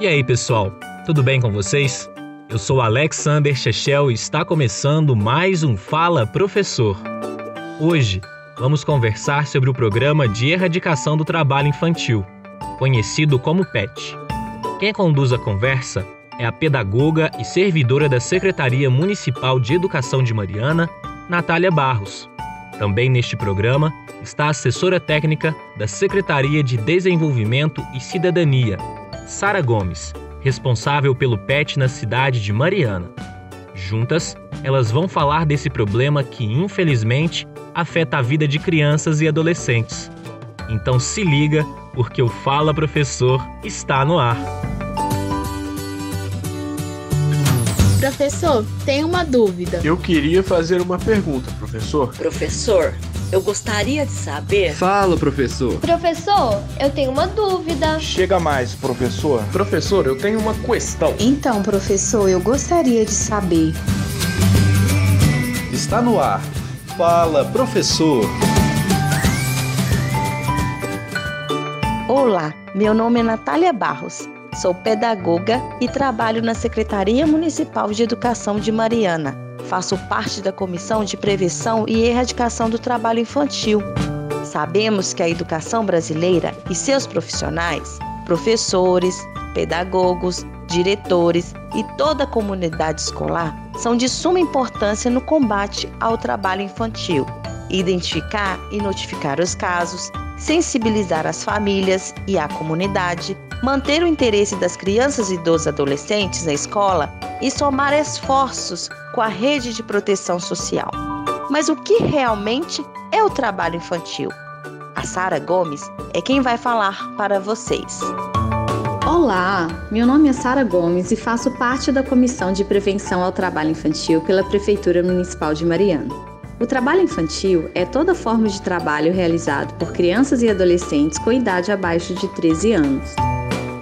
E aí, pessoal? Tudo bem com vocês? Eu sou Alexander Chechel e está começando mais um Fala Professor. Hoje vamos conversar sobre o programa de erradicação do trabalho infantil, conhecido como PET. Quem conduz a conversa é a pedagoga e servidora da Secretaria Municipal de Educação de Mariana, Natália Barros. Também neste programa está a assessora técnica da Secretaria de Desenvolvimento e Cidadania, Sara Gomes, responsável pelo PET na cidade de Mariana. Juntas, elas vão falar desse problema que, infelizmente, afeta a vida de crianças e adolescentes. Então se liga, porque o Fala Professor está no ar. Professor, tenho uma dúvida. Eu queria fazer uma pergunta, professor. Professor, eu gostaria de saber. Fala, professor. Professor, eu tenho uma dúvida. Chega mais, professor. Professor, eu tenho uma questão. Então, professor, eu gostaria de saber. Está no ar. Fala, professor. Olá, meu nome é Natália Barros. Sou pedagoga e trabalho na Secretaria Municipal de Educação de Mariana. Faço parte da Comissão de Prevenção e Erradicação do Trabalho Infantil. Sabemos que a educação brasileira e seus profissionais, professores, pedagogos, diretores e toda a comunidade escolar são de suma importância no combate ao trabalho infantil. Identificar e notificar os casos, sensibilizar as famílias e a comunidade, manter o interesse das crianças e dos adolescentes na escola e somar esforços com a rede de proteção social. Mas o que realmente é o trabalho infantil? A Sara Gomes é quem vai falar para vocês. Olá, meu nome é Sara Gomes e faço parte da Comissão de Prevenção ao Trabalho Infantil pela Prefeitura Municipal de Mariana. O trabalho infantil é toda forma de trabalho realizado por crianças e adolescentes com idade abaixo de 13 anos.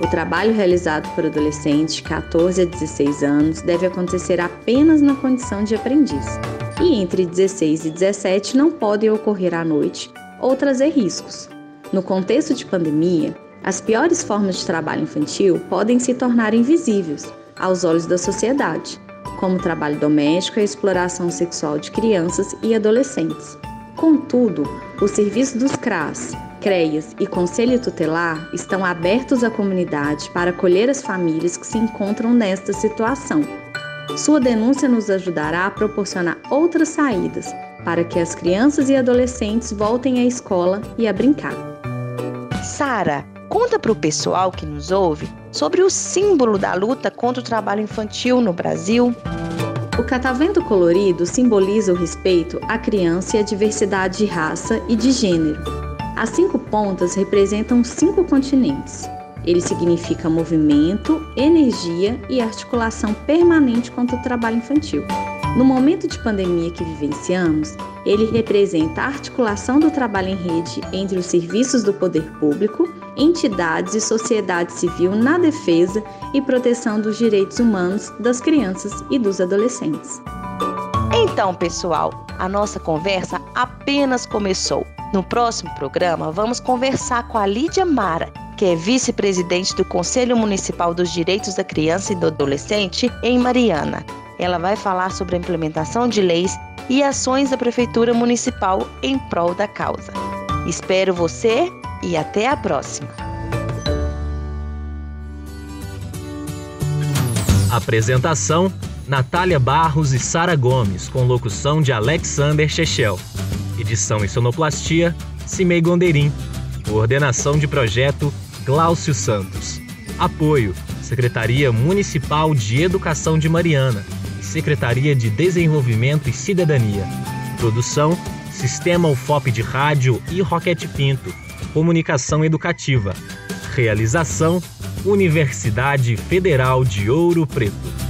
O trabalho realizado por adolescentes de 14 a 16 anos deve acontecer apenas na condição de aprendiz. E entre 16 e 17 não podem ocorrer à noite ou trazer riscos. No contexto de pandemia, as piores formas de trabalho infantil podem se tornar invisíveis aos olhos da sociedade como trabalho doméstico e exploração sexual de crianças e adolescentes. Contudo, os serviços dos CRAS, CREAS e Conselho Tutelar estão abertos à comunidade para acolher as famílias que se encontram nesta situação. Sua denúncia nos ajudará a proporcionar outras saídas para que as crianças e adolescentes voltem à escola e a brincar. Sara, conta para o pessoal que nos ouve sobre o símbolo da luta contra o trabalho infantil no Brasil. O catavento colorido simboliza o respeito à criança e à diversidade de raça e de gênero. As cinco pontas representam cinco continentes. Ele significa movimento, energia e articulação permanente contra o trabalho infantil. No momento de pandemia que vivenciamos, ele representa a articulação do trabalho em rede entre os serviços do poder público, entidades e sociedade civil na defesa e proteção dos direitos humanos das crianças e dos adolescentes. Então, pessoal, a nossa conversa apenas começou. No próximo programa, vamos conversar com a Lídia Mara, que é vice-presidente do Conselho Municipal dos Direitos da Criança e do Adolescente em Mariana. Ela vai falar sobre a implementação de leis e ações da Prefeitura Municipal em prol da causa. Espero você e até a próxima. Apresentação: Natália Barros e Sara Gomes, com locução de Alexander Chechel. Edição e sonoplastia: Cimei Gonderim. Coordenação de projeto: Gláucio Santos. Apoio: Secretaria Municipal de Educação de Mariana Secretaria de Desenvolvimento e Cidadania. Produção: Sistema UFOP de Rádio e Roquete Pinto. Comunicação Educativa. Realização: Universidade Federal de Ouro Preto.